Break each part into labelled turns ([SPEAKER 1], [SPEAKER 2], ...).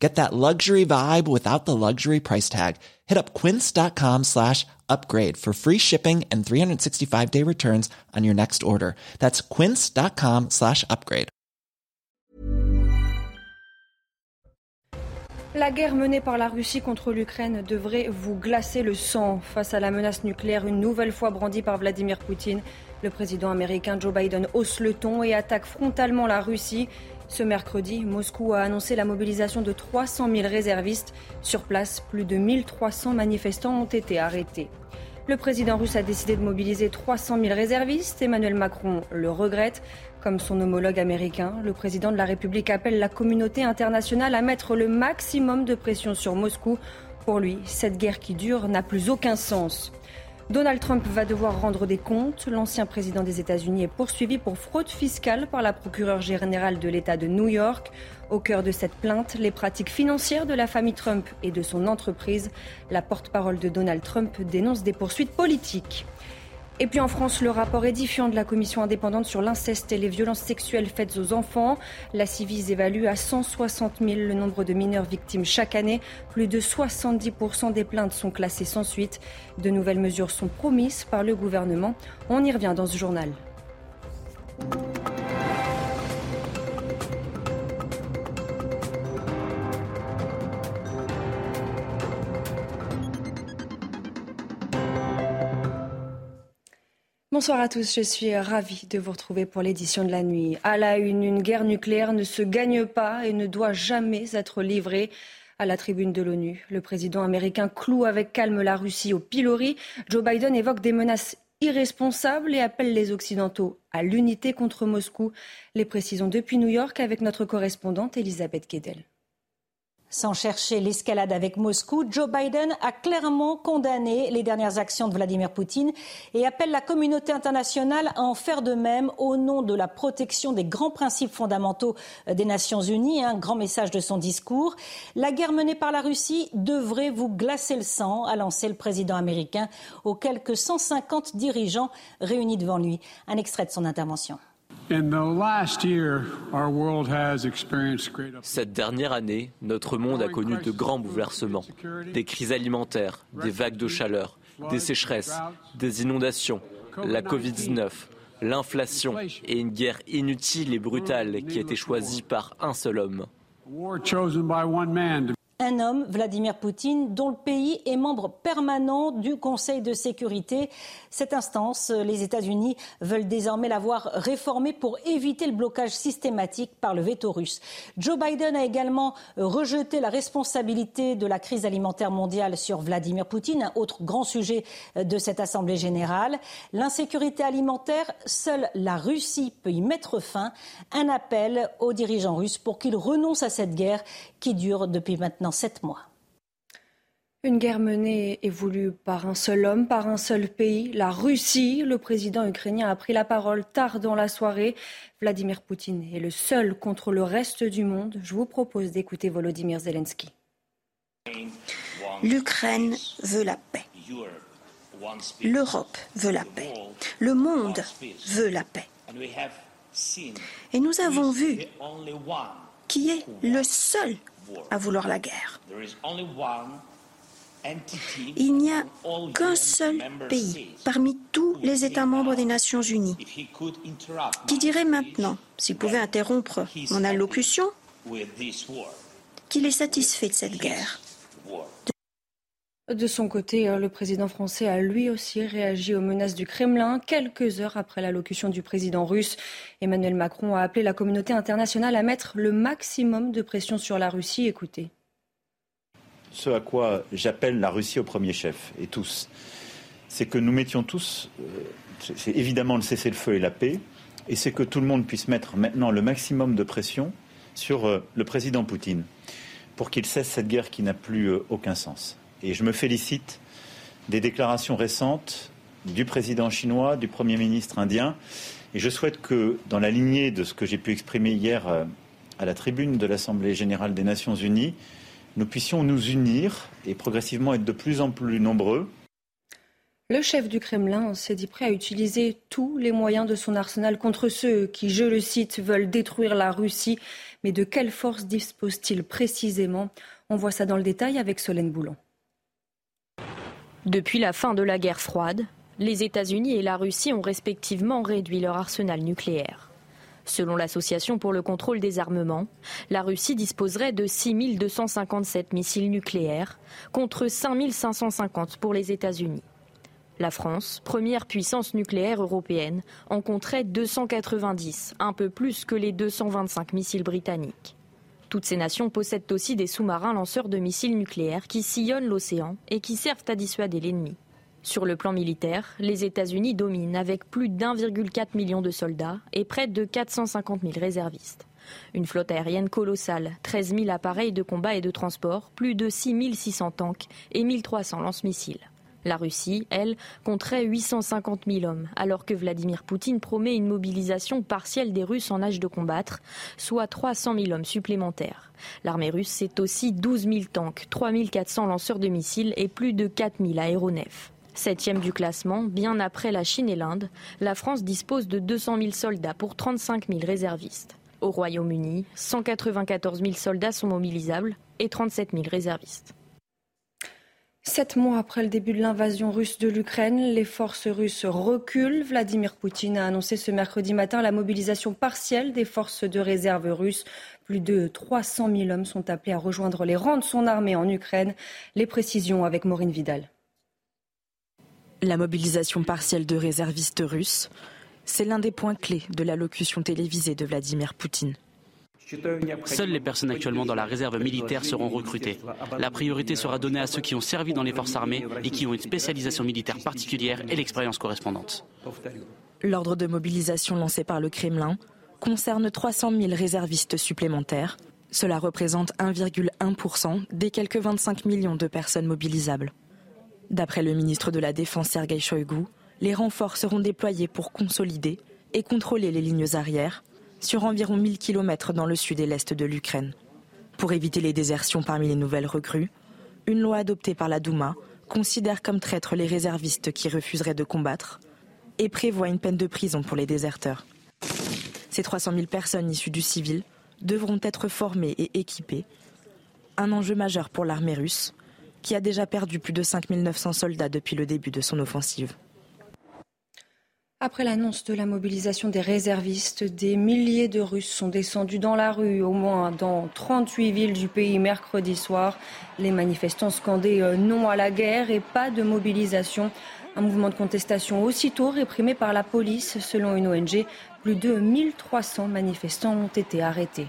[SPEAKER 1] Get that luxury vibe without the luxury price tag. Hit up quince.com slash upgrade for free shipping and 365 day returns on your next order. That's quince.com slash upgrade.
[SPEAKER 2] La guerre menée par la Russie contre l'Ukraine devrait vous glacer le sang face à la menace nucléaire une nouvelle fois brandie par Vladimir Poutine. Le président américain Joe Biden hausse le ton et attaque frontalement la Russie. Ce mercredi, Moscou a annoncé la mobilisation de 300 000 réservistes. Sur place, plus de 1300 manifestants ont été arrêtés. Le président russe a décidé de mobiliser 300 000 réservistes. Emmanuel Macron le regrette. Comme son homologue américain, le président de la République appelle la communauté internationale à mettre le maximum de pression sur Moscou. Pour lui, cette guerre qui dure n'a plus aucun sens. Donald Trump va devoir rendre des comptes. L'ancien président des États-Unis est poursuivi pour fraude fiscale par la procureure générale de l'État de New York. Au cœur de cette plainte, les pratiques financières de la famille Trump et de son entreprise. La porte-parole de Donald Trump dénonce des poursuites politiques. Et puis en France, le rapport édifiant de la commission indépendante sur l'inceste et les violences sexuelles faites aux enfants. La Civis évalue à 160 000 le nombre de mineurs victimes chaque année. Plus de 70% des plaintes sont classées sans suite. De nouvelles mesures sont promises par le gouvernement. On y revient dans ce journal. Bonsoir à tous, je suis ravie de vous retrouver pour l'édition de la nuit. À la une, une guerre nucléaire ne se gagne pas et ne doit jamais être livrée. À la tribune de l'ONU, le président américain cloue avec calme la Russie au pilori. Joe Biden évoque des menaces irresponsables et appelle les Occidentaux à l'unité contre Moscou. Les précisions depuis New York avec notre correspondante Elisabeth Guedel.
[SPEAKER 3] Sans chercher l'escalade avec Moscou, Joe Biden a clairement condamné les dernières actions de Vladimir Poutine et appelle la communauté internationale à en faire de même au nom de la protection des grands principes fondamentaux des Nations Unies. Un grand message de son discours. La guerre menée par la Russie devrait vous glacer le sang, a lancé le président américain aux quelques 150 dirigeants réunis devant lui. Un extrait de son intervention.
[SPEAKER 4] Cette dernière année, notre monde a connu de grands bouleversements, des crises alimentaires, des vagues de chaleur, des sécheresses, des inondations, la Covid-19, l'inflation et une guerre inutile et brutale qui a été choisie par un seul homme.
[SPEAKER 3] Un homme, Vladimir Poutine, dont le pays est membre permanent du Conseil de sécurité. Cette instance, les États-Unis veulent désormais la voir réformée pour éviter le blocage systématique par le veto russe. Joe Biden a également rejeté la responsabilité de la crise alimentaire mondiale sur Vladimir Poutine, un autre grand sujet de cette Assemblée générale. L'insécurité alimentaire, seule la Russie peut y mettre fin. Un appel aux dirigeants russes pour qu'ils renoncent à cette guerre qui dure depuis maintenant sept mois.
[SPEAKER 2] Une guerre menée et voulue par un seul homme, par un seul pays, la Russie. Le président ukrainien a pris la parole tard dans la soirée. Vladimir Poutine est le seul contre le reste du monde. Je vous propose d'écouter Volodymyr Zelensky.
[SPEAKER 5] L'Ukraine veut la paix. L'Europe veut la paix. Le monde veut la paix. Et nous avons vu qui est le seul à vouloir la guerre. Il n'y a qu'un seul pays parmi tous les États membres des Nations Unies qui dirait maintenant, s'il pouvait interrompre mon allocution, qu'il est satisfait de cette guerre.
[SPEAKER 2] De son côté, le président français a lui aussi réagi aux menaces du Kremlin. Quelques heures après l'allocution du président russe, Emmanuel Macron a appelé la communauté internationale à mettre le maximum de pression sur la Russie. Écoutez.
[SPEAKER 6] Ce à quoi j'appelle la Russie au premier chef, et tous, c'est que nous mettions tous, c'est évidemment le cessez-le-feu et la paix, et c'est que tout le monde puisse mettre maintenant le maximum de pression sur le président Poutine pour qu'il cesse cette guerre qui n'a plus aucun sens. Et je me félicite des déclarations récentes du président chinois, du Premier ministre indien, Et je souhaite que, dans la lignée de ce que j'ai pu exprimer hier euh, à la tribune de l'Assemblée générale des Nations unies, nous puissions nous unir et progressivement être de plus en plus nombreux.
[SPEAKER 2] Le chef du Kremlin s'est dit prêt à utiliser tous les moyens de son arsenal contre ceux qui, je le cite, veulent détruire la Russie. Mais de quelle force dispose-t-il précisément? On voit ça dans le détail avec Solène Boulon.
[SPEAKER 7] Depuis la fin de la guerre froide, les États-Unis et la Russie ont respectivement réduit leur arsenal nucléaire. Selon l'Association pour le contrôle des armements, la Russie disposerait de 6 257 missiles nucléaires contre 5 550 pour les États-Unis. La France, première puissance nucléaire européenne, en compterait 290, un peu plus que les 225 missiles britanniques. Toutes ces nations possèdent aussi des sous-marins lanceurs de missiles nucléaires qui sillonnent l'océan et qui servent à dissuader l'ennemi. Sur le plan militaire, les États-Unis dominent avec plus d'1,4 million de soldats et près de 450 000 réservistes. Une flotte aérienne colossale, 13 000 appareils de combat et de transport, plus de 6 600 tanks et 1 300 lance-missiles. La Russie, elle, compterait 850 000 hommes, alors que Vladimir Poutine promet une mobilisation partielle des Russes en âge de combattre, soit 300 000 hommes supplémentaires. L'armée russe, c'est aussi 12 000 tanks, 3 400 lanceurs de missiles et plus de 4 000 aéronefs. Septième du classement, bien après la Chine et l'Inde, la France dispose de 200 000 soldats pour 35 000 réservistes. Au Royaume-Uni, 194 000 soldats sont mobilisables et 37 000 réservistes.
[SPEAKER 2] Sept mois après le début de l'invasion russe de l'Ukraine, les forces russes reculent. Vladimir Poutine a annoncé ce mercredi matin la mobilisation partielle des forces de réserve russes. Plus de 300 000 hommes sont appelés à rejoindre les rangs de son armée en Ukraine. Les précisions avec Maureen Vidal.
[SPEAKER 8] La mobilisation partielle de réservistes russes, c'est l'un des points clés de l'allocution télévisée de Vladimir Poutine.
[SPEAKER 9] Seules les personnes actuellement dans la réserve militaire seront recrutées. La priorité sera donnée à ceux qui ont servi dans les forces armées et qui ont une spécialisation militaire particulière et l'expérience correspondante.
[SPEAKER 8] L'ordre de mobilisation lancé par le Kremlin concerne 300 000 réservistes supplémentaires. Cela représente 1,1% des quelques 25 millions de personnes mobilisables. D'après le ministre de la Défense Sergei Shoigu, les renforts seront déployés pour consolider et contrôler les lignes arrières sur environ 1000 km dans le sud et l'est de l'Ukraine. Pour éviter les désertions parmi les nouvelles recrues, une loi adoptée par la Douma considère comme traîtres les réservistes qui refuseraient de combattre et prévoit une peine de prison pour les déserteurs. Ces 300 000 personnes issues du civil devront être formées et équipées. Un enjeu majeur pour l'armée russe, qui a déjà perdu plus de 5 900 soldats depuis le début de son offensive.
[SPEAKER 2] Après l'annonce de la mobilisation des réservistes, des milliers de Russes sont descendus dans la rue, au moins dans 38 villes du pays mercredi soir. Les manifestants scandaient euh, non à la guerre et pas de mobilisation. Un mouvement de contestation aussitôt réprimé par la police. Selon une ONG, plus de 1300 manifestants ont été arrêtés.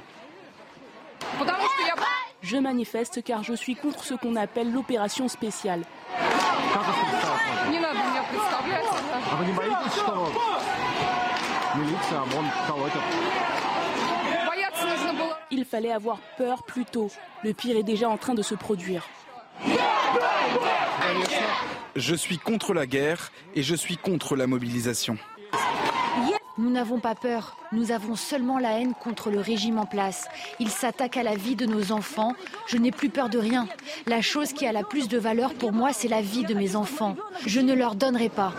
[SPEAKER 10] Je manifeste car je suis contre ce qu'on appelle l'opération spéciale. Il fallait avoir peur plus tôt. Le pire est déjà en train de se produire.
[SPEAKER 11] Je suis contre la guerre et je suis contre la mobilisation.
[SPEAKER 12] Nous n'avons pas peur, nous avons seulement la haine contre le régime en place. Il s'attaque à la vie de nos enfants. Je n'ai plus peur de rien. La chose qui a la plus de valeur pour moi, c'est la vie de mes enfants. Je ne leur donnerai pas.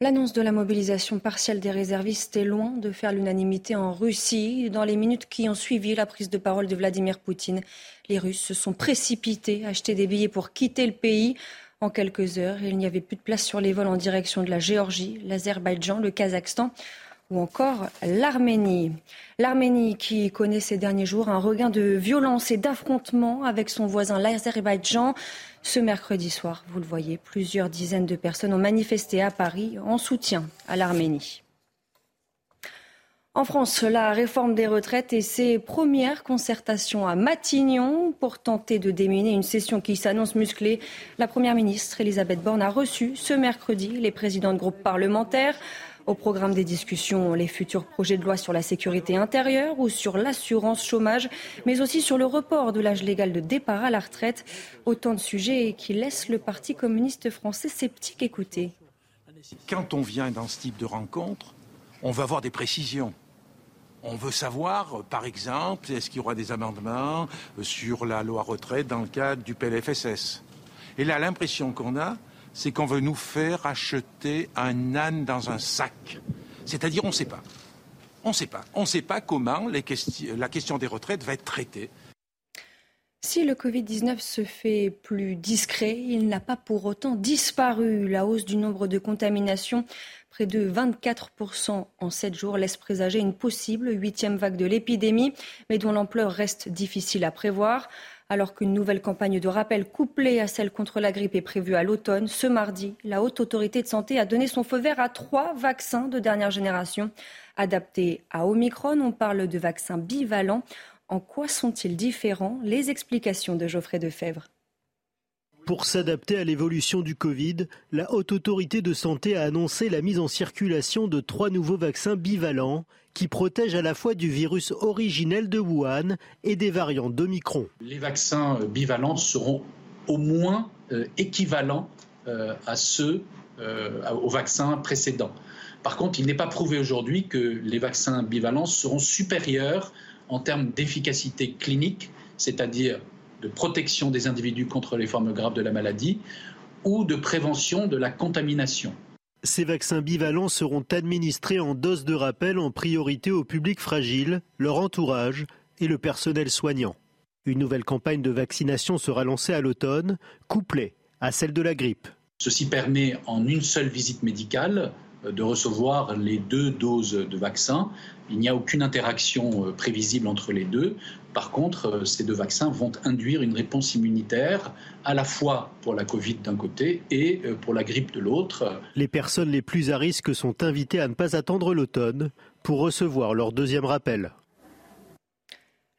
[SPEAKER 2] L'annonce de la mobilisation partielle des réservistes est loin de faire l'unanimité en Russie. Dans les minutes qui ont suivi la prise de parole de Vladimir Poutine, les Russes se sont précipités à acheter des billets pour quitter le pays. En quelques heures, il n'y avait plus de place sur les vols en direction de la Géorgie, l'Azerbaïdjan, le Kazakhstan ou encore l'Arménie. L'Arménie qui connaît ces derniers jours un regain de violence et d'affrontement avec son voisin l'Azerbaïdjan. Ce mercredi soir, vous le voyez, plusieurs dizaines de personnes ont manifesté à Paris en soutien à l'Arménie. En France, la réforme des retraites et ses premières concertations à Matignon pour tenter de déminer une session qui s'annonce musclée. La Première ministre Elisabeth Borne a reçu ce mercredi les présidents de groupes parlementaires. Au programme des discussions, les futurs projets de loi sur la sécurité intérieure ou sur l'assurance chômage, mais aussi sur le report de l'âge légal de départ à la retraite. Autant de sujets qui laissent le Parti communiste français sceptique écouter.
[SPEAKER 13] Quand on vient dans ce type de rencontre, On veut avoir des précisions. On veut savoir, par exemple, est-ce qu'il y aura des amendements sur la loi retraite dans le cadre du PLFSS. Et là, l'impression qu'on a, c'est qu'on veut nous faire acheter un âne dans un sac. C'est-à-dire, on ne sait pas. On ne sait pas. On ne sait pas comment la question des retraites va être traitée.
[SPEAKER 2] Si le Covid-19 se fait plus discret, il n'a pas pour autant disparu. La hausse du nombre de contaminations, près de 24% en 7 jours, laisse présager une possible huitième vague de l'épidémie, mais dont l'ampleur reste difficile à prévoir. Alors qu'une nouvelle campagne de rappel couplée à celle contre la grippe est prévue à l'automne, ce mardi, la Haute Autorité de Santé a donné son feu vert à trois vaccins de dernière génération. Adaptés à Omicron, on parle de vaccins bivalents. En quoi sont-ils différents? Les explications de Geoffrey Defebvre.
[SPEAKER 14] Pour s'adapter à l'évolution du Covid, la Haute Autorité de Santé a annoncé la mise en circulation de trois nouveaux vaccins bivalents qui protègent à la fois du virus originel de Wuhan et des variants d'Omicron.
[SPEAKER 15] Les vaccins bivalents seront au moins euh, équivalents euh, à ceux euh, aux vaccins précédents. Par contre, il n'est pas prouvé aujourd'hui que les vaccins bivalents seront supérieurs en termes d'efficacité clinique, c'est-à-dire de protection des individus contre les formes graves de la maladie, ou de prévention de la contamination.
[SPEAKER 14] Ces vaccins bivalents seront administrés en dose de rappel en priorité au public fragile, leur entourage et le personnel soignant. Une nouvelle campagne de vaccination sera lancée à l'automne, couplée à celle de la grippe.
[SPEAKER 15] Ceci permet en une seule visite médicale de recevoir les deux doses de vaccin. Il n'y a aucune interaction euh, prévisible entre les deux. Par contre, euh, ces deux vaccins vont induire une réponse immunitaire à la fois pour la Covid d'un côté et euh, pour la grippe de l'autre.
[SPEAKER 14] Les personnes les plus à risque sont invitées à ne pas attendre l'automne pour recevoir leur deuxième rappel.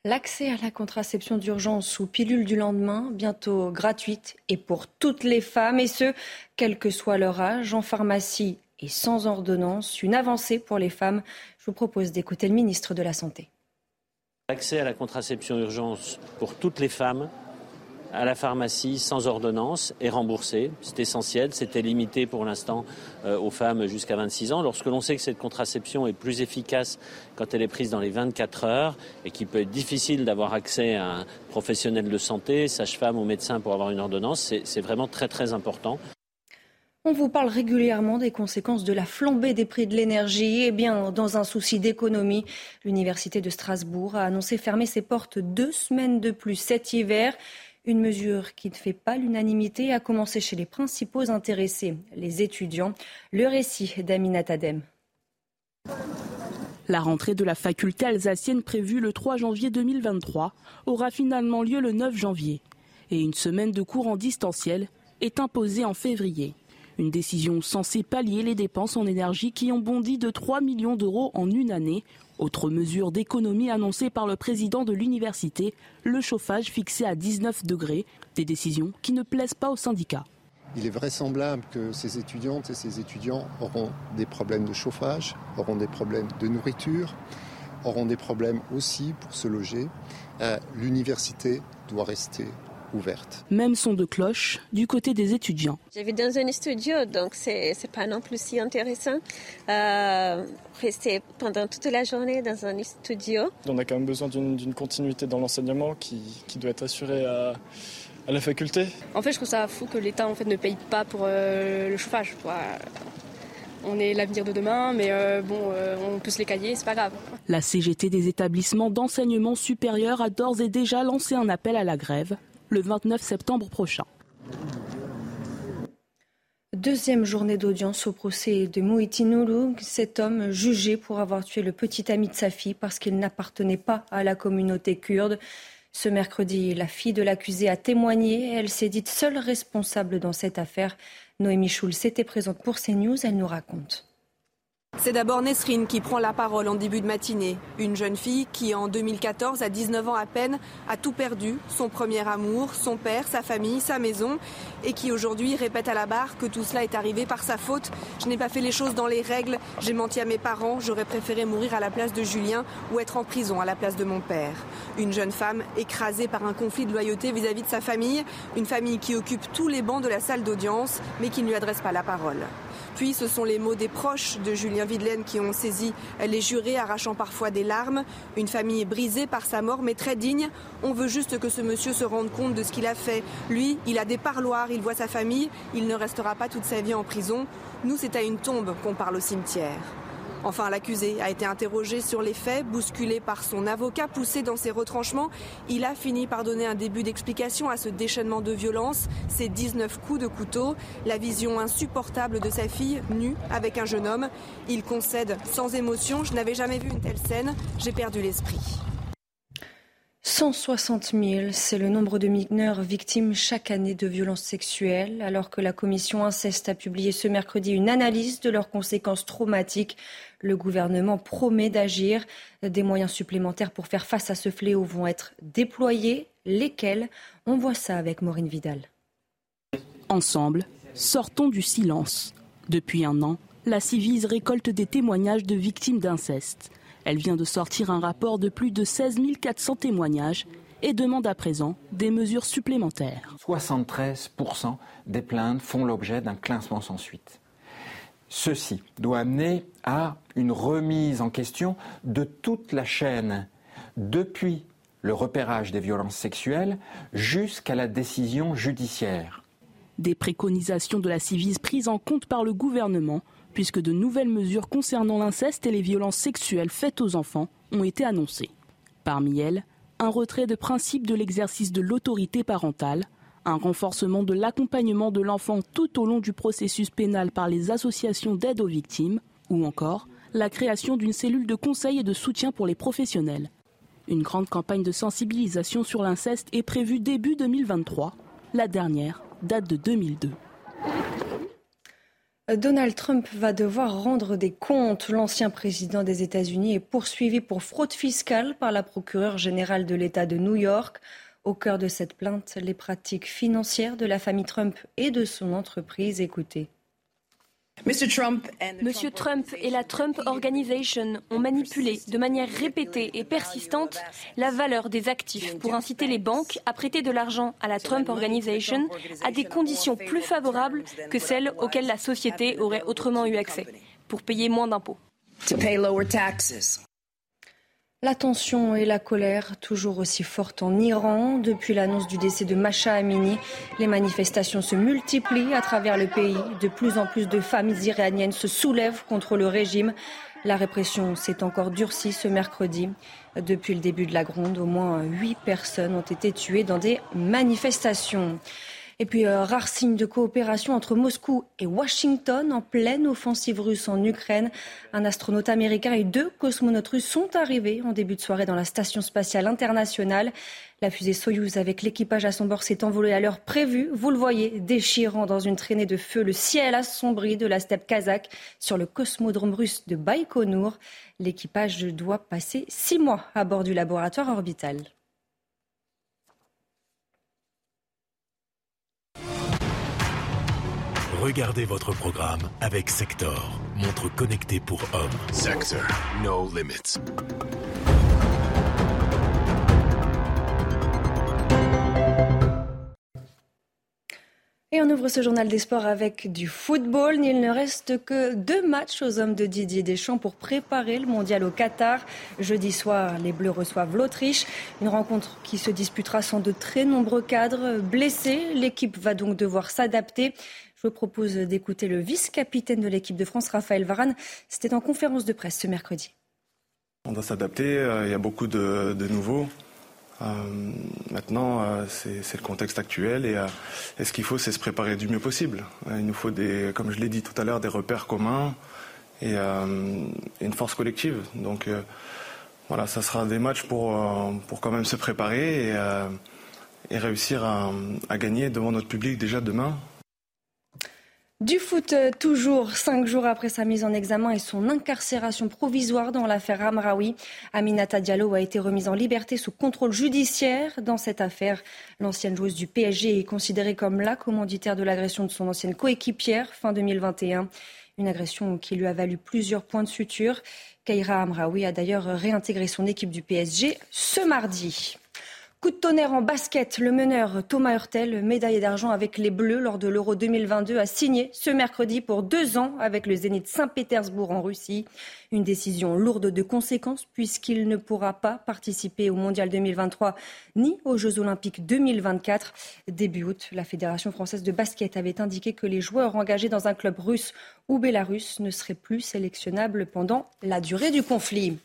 [SPEAKER 2] L'accès à la contraception d'urgence ou pilule du lendemain, bientôt gratuite et pour toutes les femmes, et ce, quel que soit leur âge, en pharmacie et sans ordonnance, une avancée pour les femmes. Je vous propose d'écouter le ministre de la Santé.
[SPEAKER 16] L'accès à la contraception urgence pour toutes les femmes à la pharmacie sans ordonnance est remboursé. C'est essentiel. C'était limité pour l'instant euh, aux femmes jusqu'à 26 ans. Lorsque l'on sait que cette contraception est plus efficace quand elle est prise dans les 24 heures et qu'il peut être difficile d'avoir accès à un professionnel de santé, sage-femme ou médecin pour avoir une ordonnance, c'est vraiment très très important.
[SPEAKER 2] On vous parle régulièrement des conséquences de la flambée des prix de l'énergie. Eh bien, dans un souci d'économie, l'Université de Strasbourg a annoncé fermer ses portes deux semaines de plus cet hiver. Une mesure qui ne fait pas l'unanimité, a commencé chez les principaux intéressés, les étudiants. Le récit d'Aminat Adem.
[SPEAKER 10] La rentrée de la faculté alsacienne prévue le 3 janvier 2023 aura finalement lieu le 9 janvier. Et une semaine de cours en distanciel est imposée en février. Une décision censée pallier les dépenses en énergie qui ont bondi de 3 millions d'euros en une année. Autre mesure d'économie annoncée par le président de l'université, le chauffage fixé à 19 degrés. Des décisions qui ne plaisent pas aux syndicats.
[SPEAKER 17] Il est vraisemblable que ces étudiantes et ces étudiants auront des problèmes de chauffage, auront des problèmes de nourriture, auront des problèmes aussi pour se loger. Euh, l'université doit rester ouverte.
[SPEAKER 10] Même son de cloche du côté des étudiants.
[SPEAKER 18] J'habite dans un studio, donc c'est pas non plus si intéressant. Euh, rester pendant toute la journée dans un studio.
[SPEAKER 19] On a quand même besoin d'une continuité dans l'enseignement qui, qui, doit être assurée à, à, la faculté.
[SPEAKER 20] En fait, je trouve ça fou que l'État en fait, ne paye pas pour euh, le chauffage. On est l'avenir de demain, mais euh, bon, euh, on peut se les cailler, c'est pas grave.
[SPEAKER 10] La CGT des établissements d'enseignement supérieur a d'ores et déjà lancé un appel à la grève le 29 septembre prochain.
[SPEAKER 2] Deuxième journée d'audience au procès de Mouiti cet homme jugé pour avoir tué le petit ami de sa fille parce qu'il n'appartenait pas à la communauté kurde. Ce mercredi, la fille de l'accusé a témoigné. Elle s'est dite seule responsable dans cette affaire. Noémie Schulz était présente pour CNews. Elle nous raconte.
[SPEAKER 21] C'est d'abord Nesrine qui prend la parole en début de matinée. Une jeune fille qui, en 2014, à 19 ans à peine, a tout perdu. Son premier amour, son père, sa famille, sa maison. Et qui aujourd'hui répète à la barre que tout cela est arrivé par sa faute. Je n'ai pas fait les choses dans les règles. J'ai menti à mes parents. J'aurais préféré mourir à la place de Julien ou être en prison à la place de mon père. Une jeune femme écrasée par un conflit de loyauté vis-à-vis -vis de sa famille. Une famille qui occupe tous les bancs de la salle d'audience mais qui ne lui adresse pas la parole. Puis ce sont les mots des proches de Julien Videlaine qui ont saisi les jurés, arrachant parfois des larmes. Une famille brisée par sa mort, mais très digne. On veut juste que ce monsieur se rende compte de ce qu'il a fait. Lui, il a des parloirs, il voit sa famille, il ne restera pas toute sa vie en prison. Nous, c'est à une tombe qu'on parle au cimetière. Enfin, l'accusé a été interrogé sur les faits, bousculé par son avocat, poussé dans ses retranchements. Il a fini par donner un début d'explication à ce déchaînement de violence, ces 19 coups de couteau, la vision insupportable de sa fille nue avec un jeune homme. Il concède sans émotion, je n'avais jamais vu une telle scène, j'ai perdu l'esprit.
[SPEAKER 2] 160 000, c'est le nombre de mineurs victimes chaque année de violences sexuelles, alors que la commission inceste a publié ce mercredi une analyse de leurs conséquences traumatiques. Le gouvernement promet d'agir. Des moyens supplémentaires pour faire face à ce fléau vont être déployés. Lesquels? On voit ça avec Maureen Vidal.
[SPEAKER 10] Ensemble, sortons du silence. Depuis un an, la Civise récolte des témoignages de victimes d'inceste. Elle vient de sortir un rapport de plus de 16 400 témoignages et demande à présent des mesures supplémentaires.
[SPEAKER 22] 73% des plaintes font l'objet d'un classement sans suite. Ceci doit amener à une remise en question de toute la chaîne, depuis le repérage des violences sexuelles jusqu'à la décision judiciaire.
[SPEAKER 10] Des préconisations de la Civise prises en compte par le gouvernement puisque de nouvelles mesures concernant l'inceste et les violences sexuelles faites aux enfants ont été annoncées. Parmi elles, un retrait de principe de l'exercice de l'autorité parentale, un renforcement de l'accompagnement de l'enfant tout au long du processus pénal par les associations d'aide aux victimes, ou encore la création d'une cellule de conseil et de soutien pour les professionnels. Une grande campagne de sensibilisation sur l'inceste est prévue début 2023. La dernière date de 2002.
[SPEAKER 2] Donald Trump va devoir rendre des comptes. L'ancien président des États-Unis est poursuivi pour fraude fiscale par la procureure générale de l'État de New York. Au cœur de cette plainte, les pratiques financières de la famille Trump et de son entreprise. Écoutez.
[SPEAKER 23] Monsieur Trump et la Trump Organization ont manipulé de manière répétée et persistante la valeur des actifs pour inciter les banques à prêter de l'argent à la Trump Organization à des conditions plus favorables que celles auxquelles la société aurait autrement eu accès, pour payer moins d'impôts.
[SPEAKER 2] La tension et la colère toujours aussi fortes en Iran. Depuis l'annonce du décès de Masha Amini, les manifestations se multiplient à travers le pays. De plus en plus de familles iraniennes se soulèvent contre le régime. La répression s'est encore durcie ce mercredi. Depuis le début de la gronde, au moins huit personnes ont été tuées dans des manifestations. Et puis, euh, rare signe de coopération entre Moscou et Washington en pleine offensive russe en Ukraine. Un astronaute américain et deux cosmonautes russes sont arrivés en début de soirée dans la station spatiale internationale. La fusée Soyouz avec l'équipage à son bord s'est envolée à l'heure prévue. Vous le voyez, déchirant dans une traînée de feu le ciel assombri de la steppe kazakh sur le cosmodrome russe de Baïkonour. L'équipage doit passer six mois à bord du laboratoire orbital.
[SPEAKER 24] Regardez votre programme avec Sector, montre connectée pour hommes. Sector, no limits.
[SPEAKER 2] Et on ouvre ce journal des sports avec du football. Il ne reste que deux matchs aux hommes de Didier Deschamps pour préparer le mondial au Qatar. Jeudi soir, les Bleus reçoivent l'Autriche. Une rencontre qui se disputera sans de très nombreux cadres blessés. L'équipe va donc devoir s'adapter. Je vous propose d'écouter le vice-capitaine de l'équipe de France, Raphaël Varane. C'était en conférence de presse ce mercredi.
[SPEAKER 25] On doit s'adapter, euh, il y a beaucoup de, nouveaux. Euh, maintenant, euh, c'est le contexte actuel et, ce qu'il faut, c'est se préparer du mieux possible. il nous faut, des, comme je l'ai dit tout à l'heure, des repères communs et, une force collective. Donc voilà, ça sera des matchs pour, pour quand même se préparer et, réussir à gagner devant notre public déjà demain.
[SPEAKER 2] Du foot, euh, toujours cinq jours après sa mise en examen et son incarcération provisoire dans l'affaire Amraoui, Aminata Diallo a été remise en liberté sous contrôle judiciaire. Dans cette affaire, l'ancienne joueuse du PSG est considérée comme la commanditaire de l'agression de son ancienne coéquipière fin 2021. Une agression qui lui a valu plusieurs points de suture. Kaira Amraoui a d'ailleurs réintégré son équipe du PSG ce mardi. Coup de tonnerre en basket, le meneur Thomas Hurtel, médaillé d'argent avec les Bleus lors de l'Euro 2022, a signé ce mercredi pour deux ans avec le Zénith Saint-Pétersbourg en Russie. Une décision lourde de conséquences puisqu'il ne pourra pas participer au Mondial 2023 ni aux Jeux Olympiques 2024. Début août, la Fédération française de basket avait indiqué que les joueurs engagés dans un club russe ou bélarus ne seraient plus sélectionnables pendant la durée du conflit.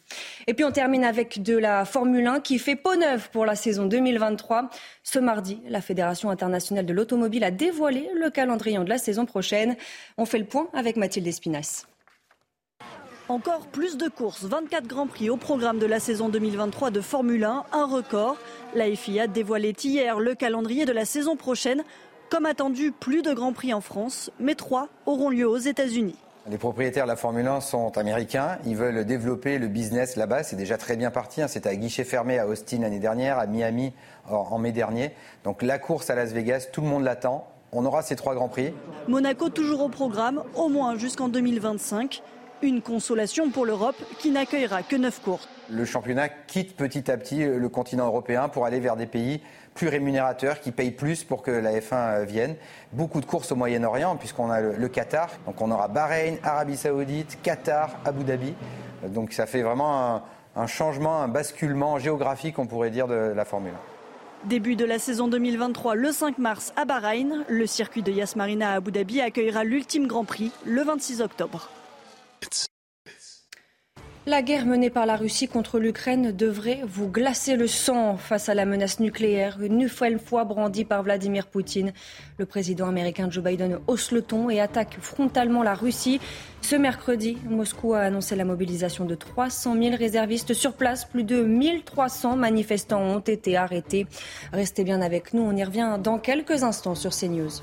[SPEAKER 2] Et puis on termine avec de la Formule 1 qui fait peau neuve pour la saison 2023. Ce mardi, la Fédération internationale de l'automobile a dévoilé le calendrier de la saison prochaine. On fait le point avec Mathilde Espinas.
[SPEAKER 3] Encore plus de courses, 24 Grands Prix au programme de la saison 2023 de Formule 1, un record. La FIA dévoilait hier le calendrier de la saison prochaine. Comme attendu, plus de Grands Prix en France, mais trois auront lieu aux États-Unis.
[SPEAKER 26] Les propriétaires de la Formule 1 sont américains. Ils veulent développer le business là-bas. C'est déjà très bien parti. Hein. C'était à guichet fermé à Austin l'année dernière, à Miami en mai dernier. Donc la course à Las Vegas, tout le monde l'attend. On aura ces trois grands prix.
[SPEAKER 3] Monaco toujours au programme, au moins jusqu'en 2025. Une consolation pour l'Europe qui n'accueillera que neuf courses.
[SPEAKER 26] Le championnat quitte petit à petit le continent européen pour aller vers des pays plus rémunérateurs, qui payent plus pour que la F1 euh, vienne. Beaucoup de courses au Moyen-Orient, puisqu'on a le, Qatar. Donc on aura Bahreïn, Arabie Saoudite, Qatar, Abu Dhabi. Donc ça fait vraiment un, un changement, un basculement géographique, on pourrait dire, de la Formule
[SPEAKER 3] 1. Début de la saison 2023, le 5 mars à Bahreïn. Le circuit de Yas Marina à Abu Dhabi accueillera l'ultime Grand Prix le 26 octobre.
[SPEAKER 2] La guerre menée par la Russie contre l'Ukraine devrait vous glacer le sang face à la menace nucléaire, une nouvelle fois brandie par Vladimir Poutine. Le président américain Joe Biden hausse le ton et attaque frontalement la Russie. Ce mercredi, Moscou a annoncé la mobilisation de 300 000 réservistes sur place. Plus de 1300 manifestants ont été arrêtés. Restez bien avec nous, on y revient dans quelques instants sur CNews.